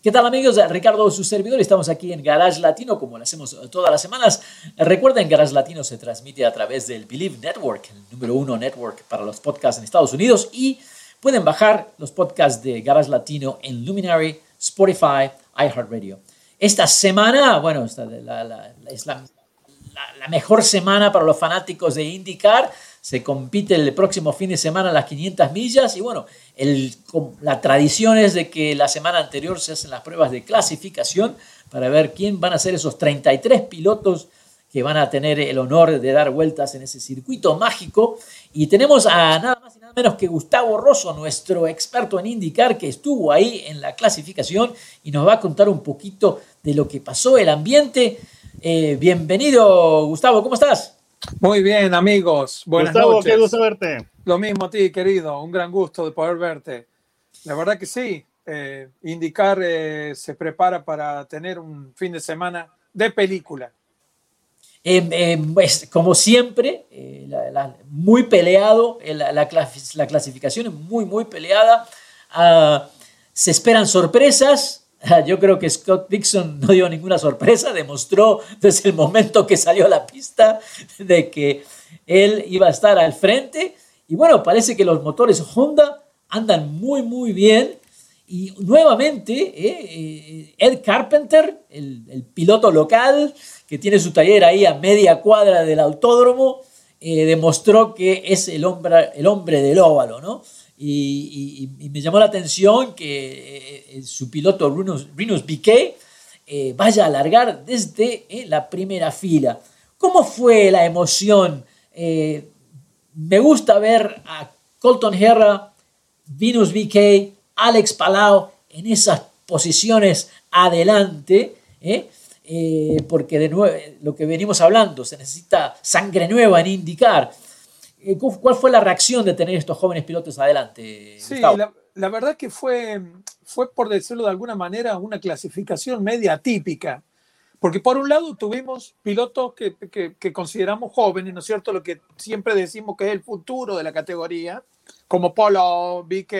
¿Qué tal amigos? Ricardo, su servidor, estamos aquí en Garage Latino como lo hacemos todas las semanas. Recuerden, Garage Latino se transmite a través del Believe Network, el número uno network para los podcasts en Estados Unidos y pueden bajar los podcasts de Garage Latino en Luminary, Spotify, iHeartRadio. Esta semana, bueno, esta, es la, la mejor semana para los fanáticos de IndyCar se compite el próximo fin de semana las 500 millas y bueno, la tradición es de que la semana anterior se hacen las pruebas de clasificación para ver quién van a ser esos 33 pilotos que van a tener el honor de dar vueltas en ese circuito mágico. Y tenemos a nada más y nada menos que Gustavo Rosso, nuestro experto en indicar que estuvo ahí en la clasificación y nos va a contar un poquito de lo que pasó, el ambiente. Eh, bienvenido, Gustavo, ¿cómo estás? Muy bien, amigos. Buenas Gustavo, noches. qué gusto verte. Lo mismo a ti, querido. Un gran gusto de poder verte. La verdad que sí. Eh, indicar eh, se prepara para tener un fin de semana de película. Eh, pues, como siempre, muy peleado, la, la, clasificación es muy, muy peleada. Uh, se esperan sorpresas. Yo creo que Scott Dixon no dio ninguna sorpresa, demostró desde el momento que salió a la pista de que él iba a estar al frente. Y bueno, parece que los motores Honda andan muy, muy bien. Y nuevamente, eh, Ed Carpenter, el, el, piloto local que tiene su taller ahí a media cuadra del autódromo, eh, demostró que es el hombre, el hombre del óvalo, ¿no? Y, y, y, me llamó la atención que eh, su piloto Rinus, Rinus BK eh, vaya a alargar desde eh, la primera fila. ¿Cómo fue la emoción? Eh, me gusta ver a Colton Herra, Venus BK, Alex Palau en esas posiciones adelante, porque de nuevo, lo que venimos hablando, se necesita sangre nueva en indicar. ¿Cuál fue la reacción de tener estos jóvenes pilotos adelante? Sí, la, la, verdad que fue, fue, por decirlo de alguna manera, una clasificación media atípica. Porque por un lado tuvimos pilotos que, que, que, consideramos jóvenes, ¿no es cierto? Lo que siempre decimos que es el futuro de la categoría, como Polo, BK,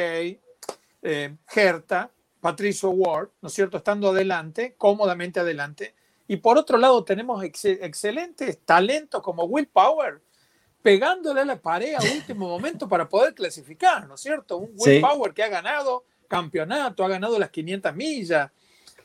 eh, Herta, Patricio Ward, ¿no es cierto? Estando adelante, cómodamente adelante. Y por otro lado tenemos ex excelentes talentos como Will Power, pegándole a la pared a último momento para poder clasificar, ¿no es cierto? Un Will sí. Power que ha ganado campeonato, ha ganado las 500 millas.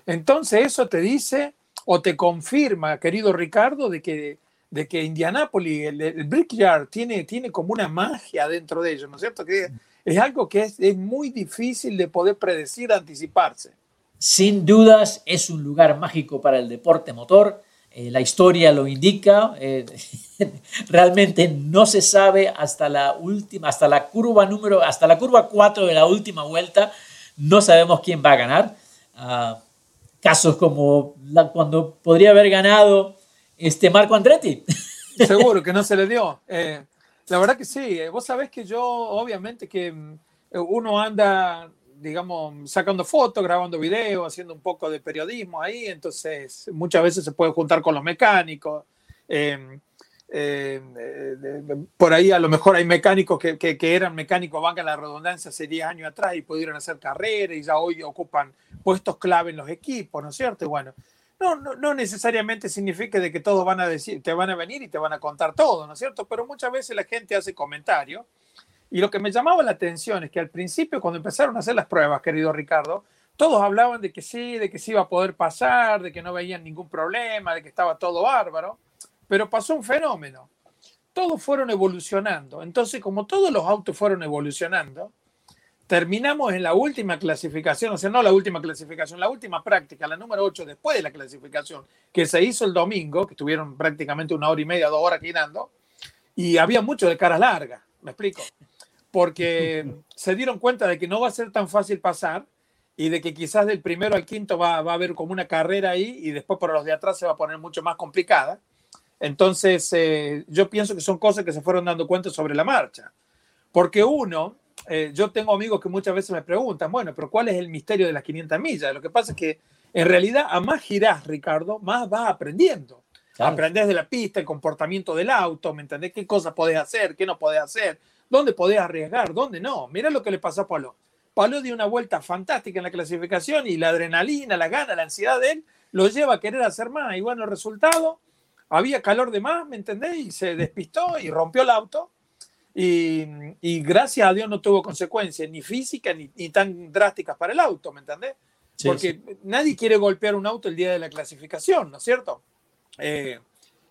Entonces eso te dice o te confirma, querido Ricardo, de que, de que Indianápolis, el, el Brickyard, tiene, tiene como una magia dentro de ellos, ¿no es cierto? Que es algo que es, es muy difícil de poder predecir, anticiparse. Sin dudas es un lugar mágico para el deporte motor. Eh, la historia lo indica. Eh, realmente no se sabe hasta la última, hasta la curva número, hasta la curva 4 de la última vuelta, no sabemos quién va a ganar. Uh, casos como cuando podría haber ganado este Marco Andretti. Seguro que no se le dio. Eh, la verdad que sí. Vos sabés que yo, obviamente, que uno anda digamos, sacando fotos, grabando videos, haciendo un poco de periodismo ahí, entonces muchas veces se puede juntar con los mecánicos. Eh, eh, eh, por ahí a lo mejor hay mecánicos que, que, que eran mecánicos, banca la redundancia, hace 10 años atrás y pudieron hacer carrera y ya hoy ocupan puestos clave en los equipos, ¿no es cierto? Bueno, no, no, no, necesariamente significa de que todos van a decir, te van a venir y te van a contar todo, ¿no es cierto? Pero muchas veces la gente hace comentarios y lo que me llamaba la atención es que al principio, cuando empezaron a hacer las pruebas, querido Ricardo, todos hablaban de que sí, de que sí iba a poder pasar, de que no veían ningún problema, de que estaba todo bárbaro, pero pasó un fenómeno. Todos fueron evolucionando. Entonces, como todos los autos fueron evolucionando, terminamos en la última clasificación, o sea, no la última clasificación, la última práctica, la número 8 después de la clasificación, que se hizo el domingo, que estuvieron prácticamente una hora y media, dos horas girando, y había mucho de caras largas, ¿me explico? Porque se dieron cuenta de que no va a ser tan fácil pasar y de que quizás del primero al quinto va, va, a haber como una carrera ahí y después para los de atrás se va a poner mucho más complicada. Entonces, eh, yo pienso que son cosas que se fueron dando cuenta sobre la marcha. Porque uno, eh, yo tengo amigos que muchas veces me preguntan, bueno, pero ¿cuál es el misterio de las 500 millas? Lo que pasa es que en realidad a más girás, Ricardo, más vas aprendiendo. Claro. Aprendés de la pista, el comportamiento del auto, ¿me entendés? ¿Qué cosas podés hacer? ¿Qué no podés hacer? ¿Dónde podés arriesgar? ¿Dónde no? Mira lo que le pasó a Pablo. Pablo dio una vuelta fantástica en la clasificación y la adrenalina, la gana, la ansiedad de él lo lleva a querer hacer más. Y bueno, el resultado, había calor de más, ¿me entendés? Y se despistó y rompió el auto. Y, y gracias a Dios no tuvo consecuencias ni físicas ni, ni, tan drásticas para el auto, ¿me entendés? Sí, Porque sí. nadie quiere golpear un auto el día de la clasificación, ¿no es cierto? Eh,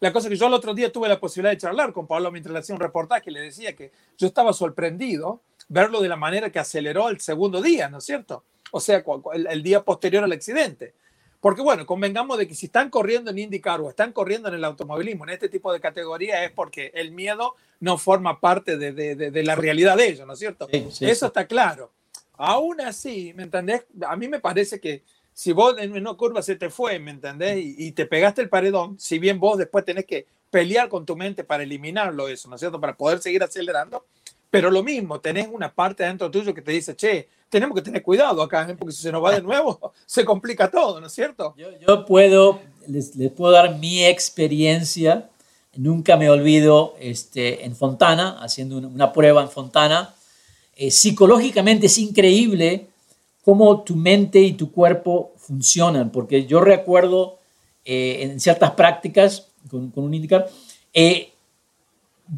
la cosa que yo el otro día tuve la posibilidad de charlar con Pablo mientras le hacía un reportaje, le decía que yo estaba sorprendido verlo de la manera que aceleró el segundo día, ¿no es cierto? O sea, el, el día posterior al accidente. Porque bueno, convengamos de que si están corriendo en IndyCar o están corriendo en el automovilismo, en este tipo de categoría, es porque el miedo no forma parte de, de, de, de la realidad de ellos, ¿no es cierto? Sí, sí, Eso sí. está claro. Aún así, ¿me entendés? A mí me parece que si vos en una curva se te fue, ¿me entendés? Y, y, te pegaste el paredón, si bien vos después tenés que pelear con tu mente para eliminarlo eso, ¿no es cierto? Para poder seguir acelerando. Pero lo mismo, tenés una parte dentro tuyo que te dice, che, tenemos que tener cuidado acá, ¿eh? porque si se nos va de nuevo, se complica todo, ¿no es cierto? Yo, yo puedo, les, les, puedo dar mi experiencia. Nunca me olvido este, en Fontana, haciendo una, una prueba en Fontana. Eh, psicológicamente es increíble cómo tu mente y tu cuerpo funcionan, porque yo recuerdo eh, en ciertas prácticas con, con un indicar, eh,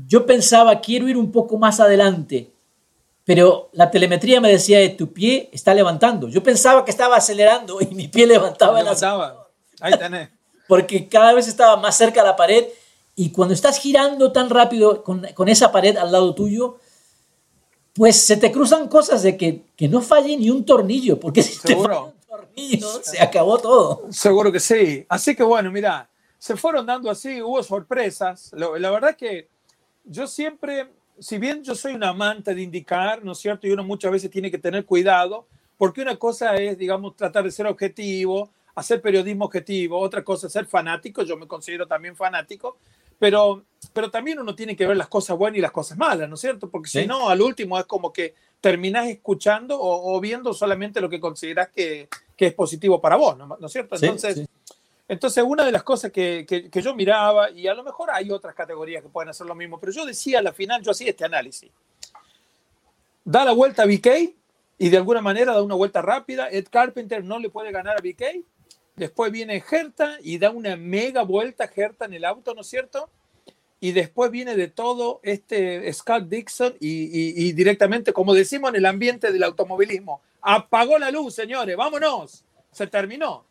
yo pensaba, quiero ir un poco más adelante, pero la telemetría me decía de tu pie está levantando. Yo pensaba que estaba acelerando y mi pie levantaba. Levantaba. Ahí tenés. Porque cada vez estaba más cerca de la pared y cuando estás girando tan rápido con, con esa pared al lado tuyo, pues se te cruzan cosas de que, que no falle ni un tornillo, porque si ¿Seguro? te falla un tornillo se acabó todo. Seguro que sí. Así que bueno, mira, se fueron dando así, hubo sorpresas. La verdad es que yo siempre si bien yo soy un amante de indicar, ¿no es cierto? Y uno muchas veces tiene que tener cuidado, porque una cosa es, digamos, tratar de ser objetivo, hacer periodismo objetivo, otra cosa es ser fanático, yo me considero también fanático, pero, pero también uno tiene que ver las cosas buenas y las cosas malas, ¿no es cierto? Porque ¿Sí? si no, al último es como que terminás escuchando o, o viendo solamente lo que consideras que, que, es positivo para vos, ¿no, ¿no es cierto? Entonces... Sí, entonces, una de las cosas que, que, que, yo miraba, y a lo mejor hay otras categorías que pueden hacer lo mismo, pero yo decía a la final, yo hacía este análisis. Da la vuelta a BK y de alguna manera da una vuelta rápida. Ed Carpenter no le puede ganar a BK. Después viene Herta y da una mega vuelta Herta en el auto, ¿no es cierto? Y después viene de todo este Scott Dixon y directamente, como decimos en el ambiente del automovilismo, apagó la luz, señores, vámonos. Se terminó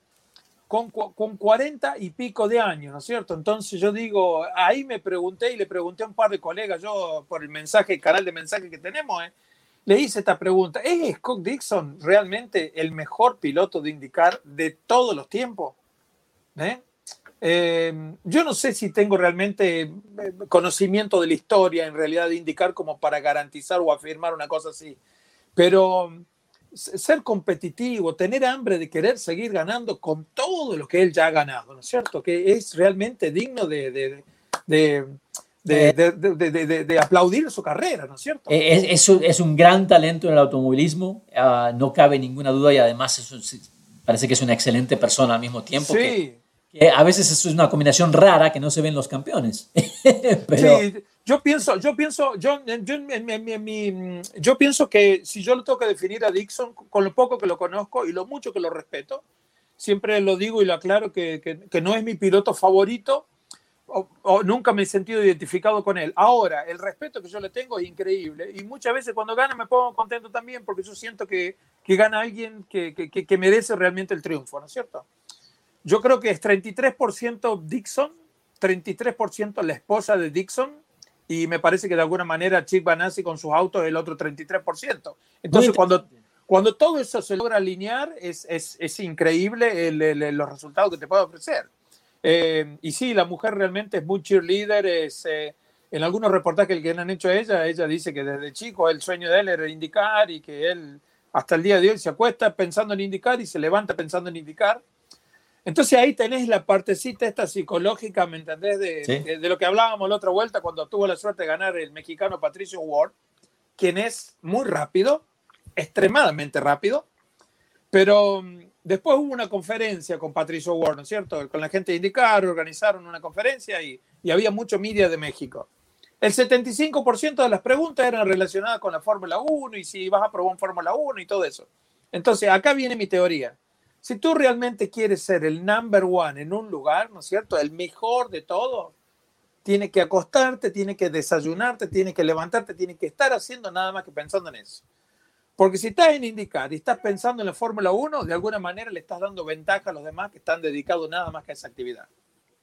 con, con 40 y pico de años, ¿no es cierto? Entonces yo digo, ahí me pregunté y le pregunté a un par de colegas, yo por el mensaje, el canal de mensaje que tenemos, ¿eh? Le hice esta pregunta, ¿es Scott Dixon realmente el mejor piloto de indicar de todos los tiempos? ¿Eh? Eh, yo no sé si tengo realmente eh, conocimiento de la historia en realidad de indicar como para garantizar o afirmar una cosa así, pero ser competitivo, tener hambre de querer seguir ganando con todo lo que él ya ha ganado, ¿no es cierto? Que es realmente digno de, de, de aplaudir su carrera, ¿no es cierto? Es, es, un, es un gran talento en el automovilismo, uh, no cabe ninguna duda y además es un, parece que es una excelente persona al mismo tiempo. Sí. Que, que a veces es una combinación rara que no se ven los campeones. Pero... Sí, yo pienso, yo pienso, yo, yo, mi, mi, mi, yo pienso que si yo lo tengo que definir a Dixon, con lo poco que lo conozco y lo mucho que lo respeto, siempre lo digo y lo aclaro que, que, que no es mi piloto favorito, o, o, nunca me he sentido identificado con él. Ahora, el respeto que yo le tengo es increíble y muchas veces cuando gana me pongo contento también porque yo siento que, que gana alguien que, que, que merece realmente el triunfo, ¿no es cierto? Yo creo que es 33% Dixon, 33% la esposa de Dixon y me parece que de alguna manera Chick Banassi con sus autos el otro 33%. Entonces, cuando, cuando todo eso se logra alinear, es, es, es increíble el, el, los resultados que te puede ofrecer. Eh, y sí, la mujer realmente es muy cheerleader, es, eh, en algunos reportajes que le han hecho a ella, ella dice que desde chico el sueño de él era indicar y que él hasta el día de hoy se acuesta pensando en indicar y se levanta pensando en indicar. Entonces ahí tenés la partecita esta psicológica, ¿me entendés? De, Sí. de- de lo que hablábamos la otra vuelta cuando tuvo la suerte de ganar el mexicano Patricio Ward, quien es muy rápido, extremadamente rápido, pero mm, después hubo una conferencia con Patricio Ward, ¿no es cierto? Con la gente de IndyCar, organizaron una conferencia y, y había mucho media de México. El 75% de las preguntas eran relacionadas con la Fórmula 1 y si vas a probar un Fórmula 1 y todo eso. Entonces, acá viene mi teoría. Si tú realmente quieres ser el number one en un lugar, ¿no es cierto? El mejor de todo, tiene que acostarte, tiene que desayunarte, tiene que levantarte, tiene que estar haciendo nada más que pensando en eso. Porque si estás en indicar y estás pensando en la Fórmula 1, de alguna manera le estás dando ventaja a los demás que están dedicados nada más que a esa actividad.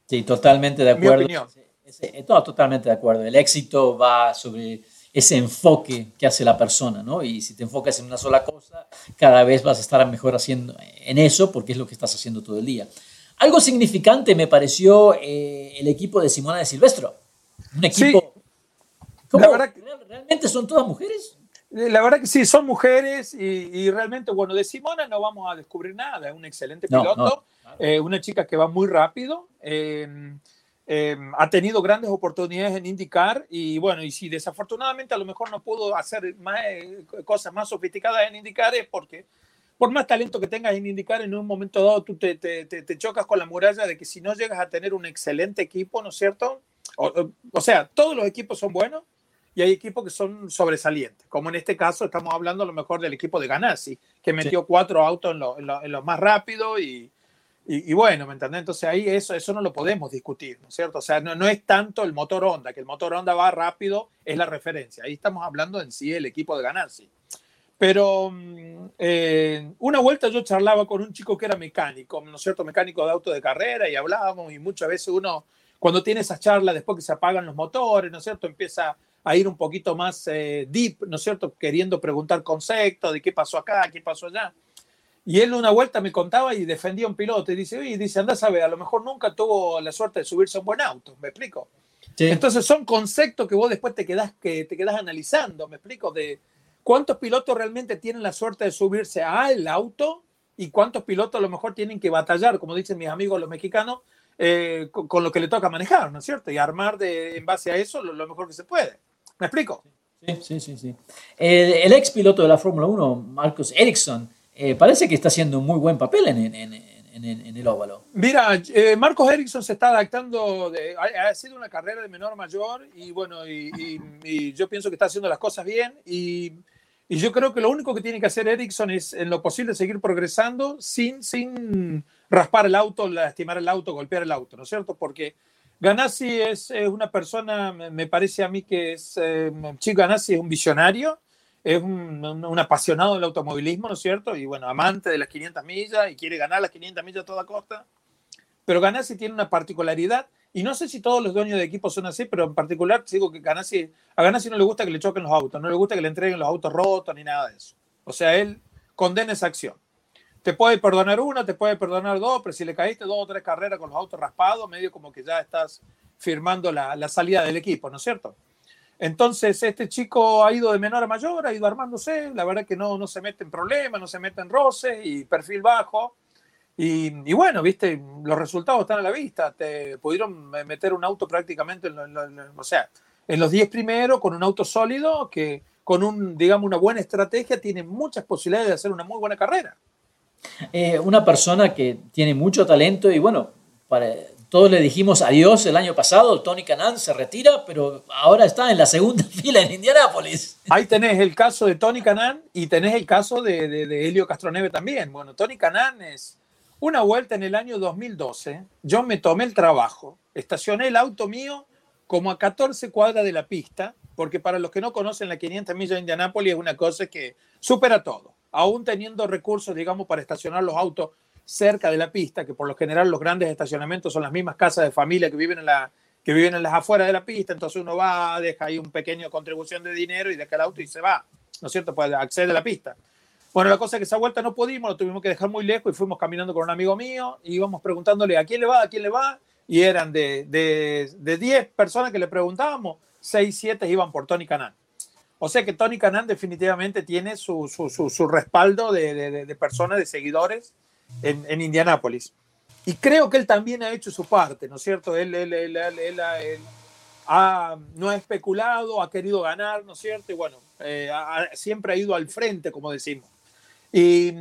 Sí, totalmente de Mi acuerdo. opinión. Ese- ese- no, totalmente de acuerdo. El éxito va sobre ese enfoque que hace la persona, ¿no? Y si te enfocas en una sola cosa, cada vez vas a estar mejor haciendo en eso porque es lo que estás haciendo todo el día. Algo significante me pareció eh, el equipo de Simona de Silvestro. Un equipo... ¿Cómo? La verdad que- ¿Real- ¿Realmente son todas mujeres? Eh, La verdad que sí, son mujeres y, y realmente, bueno, de Simona no vamos a descubrir nada. Es un excelente piloto, no, claro. eh, una chica que va muy rápido, eh, eh, ha tenido grandes oportunidades en IndyCar y bueno, y si desafortunadamente a lo mejor no pudo hacer más, eh, cosas más sofisticadas en IndyCar es porque por más talento que tengas en IndyCar, en un momento dado tú te, te- te- te chocas con la muralla de que si no llegas a tener un excelente equipo, ¿no es cierto? O, o- o sea, todos los equipos son buenos, y hay equipos que son sobresalientes, como en este caso estamos hablando a lo mejor del equipo de Ganassi, que metió cuatro autos en lo, en lo- lo más rápido y, y, y bueno, ¿me entendés? Entonces ahí eso, eso no lo podemos discutir, ¿no es cierto? O sea, no, no es tanto el motor Honda, que el motor Honda va rápido, es la referencia. Ahí estamos hablando en sí el equipo de Ganassi. Pero mm, eh, una vuelta yo charlaba con un chico que era mecánico, ¿no es cierto? Mecánico de auto de carrera y hablábamos y muchas veces uno, cuando tiene esas charlas, después que se apagan los motores, ¿no es cierto? Empieza a ir un poquito más eh, deep, ¿no es cierto? Queriendo preguntar conceptos de qué pasó acá, qué pasó allá. Y él una vuelta me contaba y defendía a un piloto y dice, oye, dice, anda a saber, a lo mejor nunca tuvo la suerte de subirse a un buen auto, ¿me explico? Sí. Entonces son conceptos que vos después te quedás, que te quedás analizando, ¿me explico? De cuántos pilotos realmente tienen la suerte de subirse al auto y cuántos pilotos a lo mejor tienen que batallar, como dicen mis amigos los mexicanos, eh, con, con lo que le toca manejar, ¿no es cierto? Y armar de, en base a eso lo, lo mejor que se puede. ¿Me explico? Sí, sí, sí. sí. El, el ex piloto de la Fórmula 1, Marcus Ericsson, eh, parece que está haciendo un muy buen papel en, en- en- en- en- en el óvalo. Mira, eh, Marcos Ericsson se está adaptando, de- ha, ha sido una carrera de menor a mayor y bueno, y, y- y yo pienso que está haciendo las cosas bien y, y yo creo que lo único que tiene que hacer Ericsson es en lo posible seguir progresando sin, sin raspar el auto, lastimar el auto, golpear el auto, ¿no es cierto? Porque Ganassi es, es una persona, me parece a mí que es, eh, Chico Ganassi es un visionario, es un apasionado del automovilismo, ¿no es cierto? Y bueno, amante de las 500 millas y quiere ganar las 500 millas a toda costa. Pero Ganassi tiene una particularidad, y no sé si todos los dueños de equipos son así, pero en particular digo que Ganassi, a Ganassi no le gusta que le choquen los autos, no le gusta que le entreguen los autos rotos ni nada de eso. O sea, él condena esa acción. Te puede perdonar una, te puede perdonar dos, pero si le caíste dos o tres carreras con los autos raspados, medio como que ya estás firmando la, la salida del equipo, ¿no es cierto? Entonces, este chico ha ido de menor a mayor, ha ido armándose, la verdad que no, no se mete en problemas, no se mete en roces y perfil bajo. Y, y bueno, viste, los resultados están a la vista. Te pudieron meter un auto prácticamente, en lo- en lo- en lo- o sea, en los 10 primeros, con un auto sólido, que con un, digamos, una buena estrategia, tiene muchas posibilidades de hacer una muy buena carrera. Eh, una persona que tiene mucho talento y bueno, para, todos le dijimos adiós el año pasado, Tony Canan se retira, pero ahora está en la segunda fila en Indianápolis. Ahí tenés el caso de Tony Canan y tenés el caso de, de, de Helio Castroneve también. Bueno, Tony Canan es una vuelta en el año 2012. Yo me tomé el trabajo, estacioné el auto mío como a 14 cuadras de la pista, porque para los que no conocen la 500 millas de Indianápolis es una cosa que supera todo. Aún teniendo recursos, digamos, para estacionar los autos cerca de la pista, que por lo general los grandes estacionamientos son las mismas casas de familia que viven en, la, que viven en las afueras de la pista, entonces uno va, deja ahí un pequeño contribución de dinero y deja el auto y se va, ¿no es cierto? Pues accede a la pista. Bueno, la cosa es que esa vuelta no pudimos, lo tuvimos que dejar muy lejos y fuimos caminando con un amigo mío y íbamos preguntándole a quién le va, a quién le va, y eran de, de, de 10 personas que le preguntábamos, 6, 7 iban por Tony Canan. O sea que Tony Canan definitivamente tiene su, su, su, su respaldo de, de, de, personas, de seguidores en, en Indianápolis. y creo que él también ha hecho su parte, ¿no es cierto? Él, él, él, él ha, no ha especulado, ha querido ganar, ¿no es cierto? Y bueno, eh, ha, siempre ha ido al frente, como decimos. Y,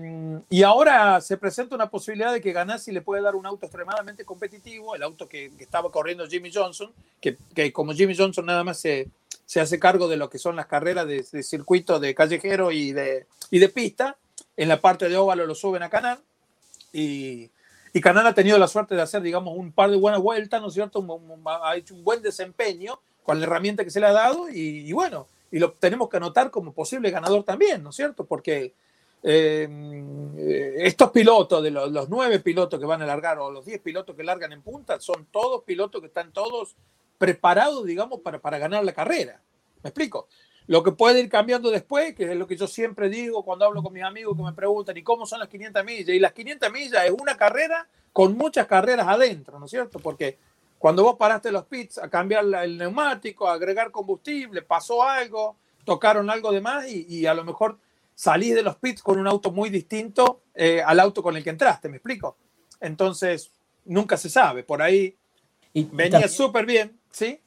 y, ahora se presenta una posibilidad de que Ganassi le puede dar un auto extremadamente competitivo, el auto que, que estaba corriendo Jimmy Johnson, que, que, como Jimmy Johnson nada más se, se hace cargo de lo que son las carreras de, de circuito de callejero y de, y de pista, en la parte de óvalo lo suben a Canal y, y ha tenido la suerte de hacer, digamos, un par de buenas vueltas, ¿no es cierto? ha hecho un buen desempeño con la herramienta que se le ha dado y, y bueno, y lo tenemos que anotar como posible ganador también, ¿no es cierto? Porque eh, estos pilotos, de los, los, nueve pilotos que van a largar o los diez pilotos que largan en punta, son todos pilotos que están todos preparados, digamos, para, para ganar la carrera. ¿Me explico? Lo que puede ir cambiando después, que es lo que yo siempre digo cuando hablo con mis amigos que me preguntan, ¿y cómo son las 500 millas? Y las 500 millas es una carrera con muchas carreras adentro, ¿no es cierto? Porque cuando vos paraste los pits a cambiar el neumático, a agregar combustible, pasó algo, tocaron algo de más y, y a lo mejor salís de los pits con un auto muy distinto eh, al auto con el que entraste, ¿me explico? Entonces, nunca se sabe, por ahí y venía súper bien, ¿sí?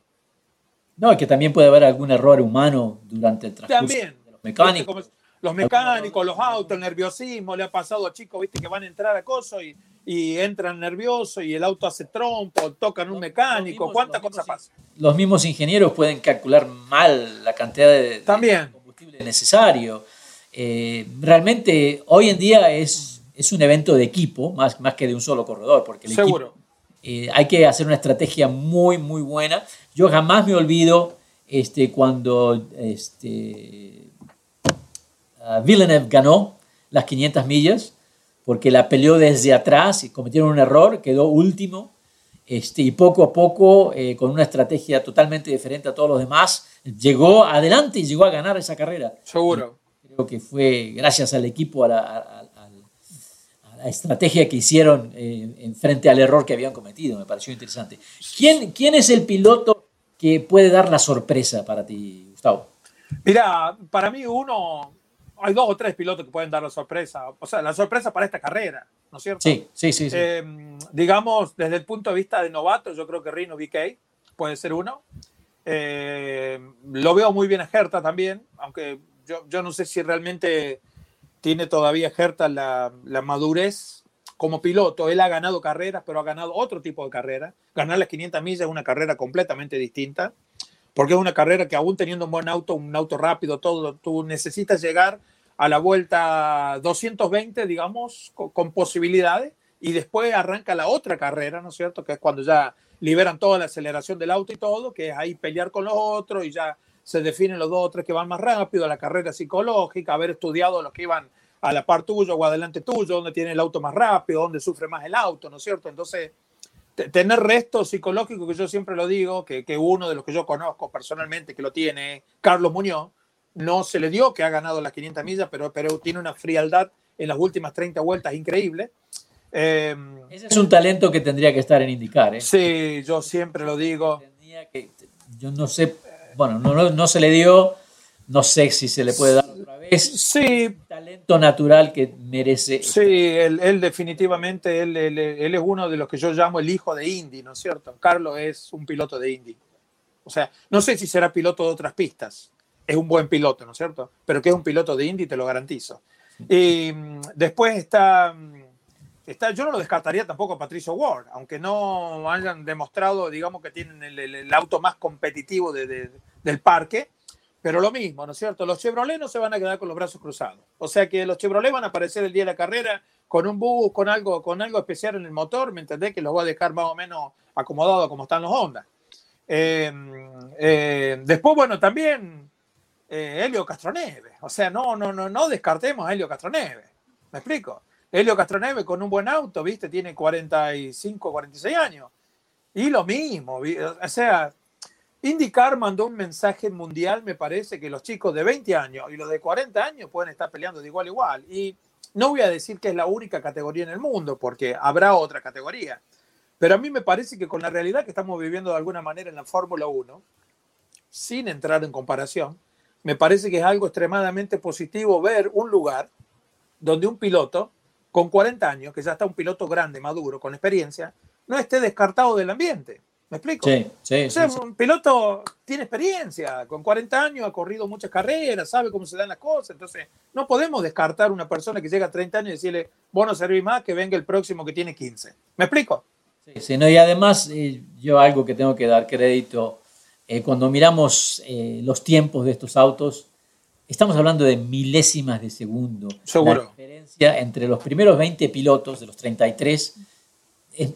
No, que también puede haber algún error humano durante el transcurso también. de los mecánicos. Como los mecánicos, los autos, el nerviosismo, le ha pasado a chicos, viste, que van a entrar a coso y, y entran nerviosos y el auto hace trompo, tocan un mecánico, ¿cuántas cosas pasan? Los mismos ingenieros pueden calcular mal la cantidad de, también. de combustible necesario. Eh, realmente hoy en día es, es un evento de equipo más, más que de un solo corredor, porque el Seguro. equipo, eh, hay que hacer una estrategia muy, muy buena. Yo jamás me olvido este, cuando este, uh, Villeneuve ganó las 500 millas, porque la peleó desde atrás y cometieron un error, quedó último. Este, y poco a poco, eh, con una estrategia totalmente diferente a todos los demás, llegó adelante y llegó a ganar esa carrera. Seguro creo que fue gracias al equipo, a la, a, a, a la estrategia que hicieron eh, en frente al error que habían cometido. Me pareció interesante. ¿Quién, ¿Quién es el piloto que puede dar la sorpresa para ti, Gustavo? Mira, para mí uno, hay dos o tres pilotos que pueden dar la sorpresa. O sea, la sorpresa para esta carrera, ¿no es cierto? Sí, sí, sí. sí. Eh, digamos, desde el punto de vista de novato, yo creo que Rino BK puede ser uno. Eh, lo veo muy bien a Herta también, aunque yo, yo, no sé si realmente tiene todavía Herta la, madurez como piloto. Él ha ganado carreras, pero ha ganado otro tipo de carrera. Ganar las 500 millas es una carrera completamente distinta, porque es una carrera que aún teniendo un buen auto, un auto rápido, todo, tú necesitas llegar a la vuelta 220, digamos, con, con posibilidades, y después arranca la otra carrera, ¿no es cierto? Que es cuando ya liberan toda la aceleración del auto y todo, que es ahí pelear con los otros y ya se definen los dos o tres que van más rápido, la carrera psicológica, haber estudiado los que iban a la par tuyo o adelante tuyo, dónde tiene el auto más rápido, dónde sufre más el auto, ¿no es cierto? Entonces, tener resto psicológico, que yo siempre lo digo, que, que, uno de los que yo conozco personalmente que lo tiene, Carlos Muñoz, no se le dio que ha ganado las 500 millas, pero, pero tiene una frialdad en las últimas 30 vueltas increíble. Eh, Ese es un talento que tendría que estar en indicar. ¿eh? Sí, yo siempre lo digo. Que, yo no sé bueno, no, no, no, se le dio, no sé si se le puede dar otra vez. Sí. Talento natural que merece. Sí, él, él definitivamente, él, él, él, es uno de los que yo llamo el hijo de Indy, ¿no es cierto? Carlos es un piloto de Indy. O sea, no sé si será piloto de otras pistas. Es un buen piloto, ¿no es cierto? Pero que es un piloto de Indy, te lo garantizo. Y después está Está, yo no lo descartaría tampoco a Patricio Ward, aunque no hayan demostrado, digamos, que tienen el, auto más competitivo de, de, del parque, pero lo mismo, ¿no es cierto? Los Chevrolet no se van a quedar con los brazos cruzados. O sea que los Chevrolet van a aparecer el día de la carrera con un bus, con algo, con algo especial en el motor, ¿me entendés? Que los va a dejar más o menos acomodados como están los Honda. Eh, eh, después, bueno, también eh, Helio Castroneve. O sea, no, no, no, no descartemos a Helio Castroneve. ¿Me explico? Helio Castroneve con un buen auto, ¿viste? Tiene 45, 46 años. Y lo mismo, o sea, IndyCar mandó un mensaje mundial, me parece, que los chicos de 20 años y los de 40 años pueden estar peleando de igual a igual. Y no voy a decir que es la única categoría en el mundo, porque habrá otra categoría. Pero a mí me parece que con la realidad que estamos viviendo de alguna manera en la Fórmula 1, sin entrar en comparación, me parece que es algo extremadamente positivo ver un lugar donde un piloto con 40 años, que ya está un piloto grande, maduro, con experiencia, no esté descartado del ambiente. ¿Me explico? Sí, sí, O sea, sí, un piloto tiene experiencia, con 40 años ha corrido muchas carreras, sabe cómo se dan las cosas, entonces no podemos descartar una persona que llega a 30 años y decirle, vos no servís más, que venga el próximo que tiene 15. ¿Me explico? Sí, sí, no, y además, eh, yo algo que tengo que dar crédito, eh, cuando miramos eh, los tiempos de estos autos, estamos hablando de milésimas de segundo. Seguro. La diferencia entre los primeros 20 pilotos, de los 33, es,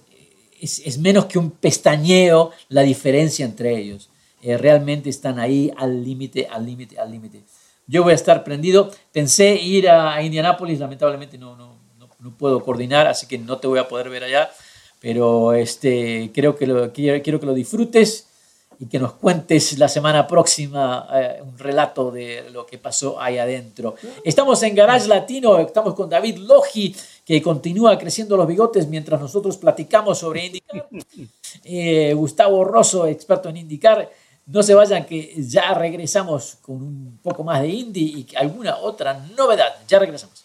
es- es menos que un pestañeo la diferencia entre ellos. Eh, realmente están ahí al límite, al límite, al límite. Yo voy a estar prendido. Pensé ir a, a Indianápolis, lamentablemente no, no, no, no puedo coordinar, así que no te voy a poder ver allá. Pero este, creo que lo, quiero, quiero que lo disfrutes y que nos cuentes la semana próxima eh, un relato de lo que pasó ahí adentro. Estamos en Garage Latino, estamos con David Logi, que continúa creciendo los bigotes mientras nosotros platicamos sobre IndyCar. Eh, Gustavo Rosso, experto en IndyCar. No se vayan que ya regresamos con un poco más de Indy y alguna otra novedad. Ya regresamos.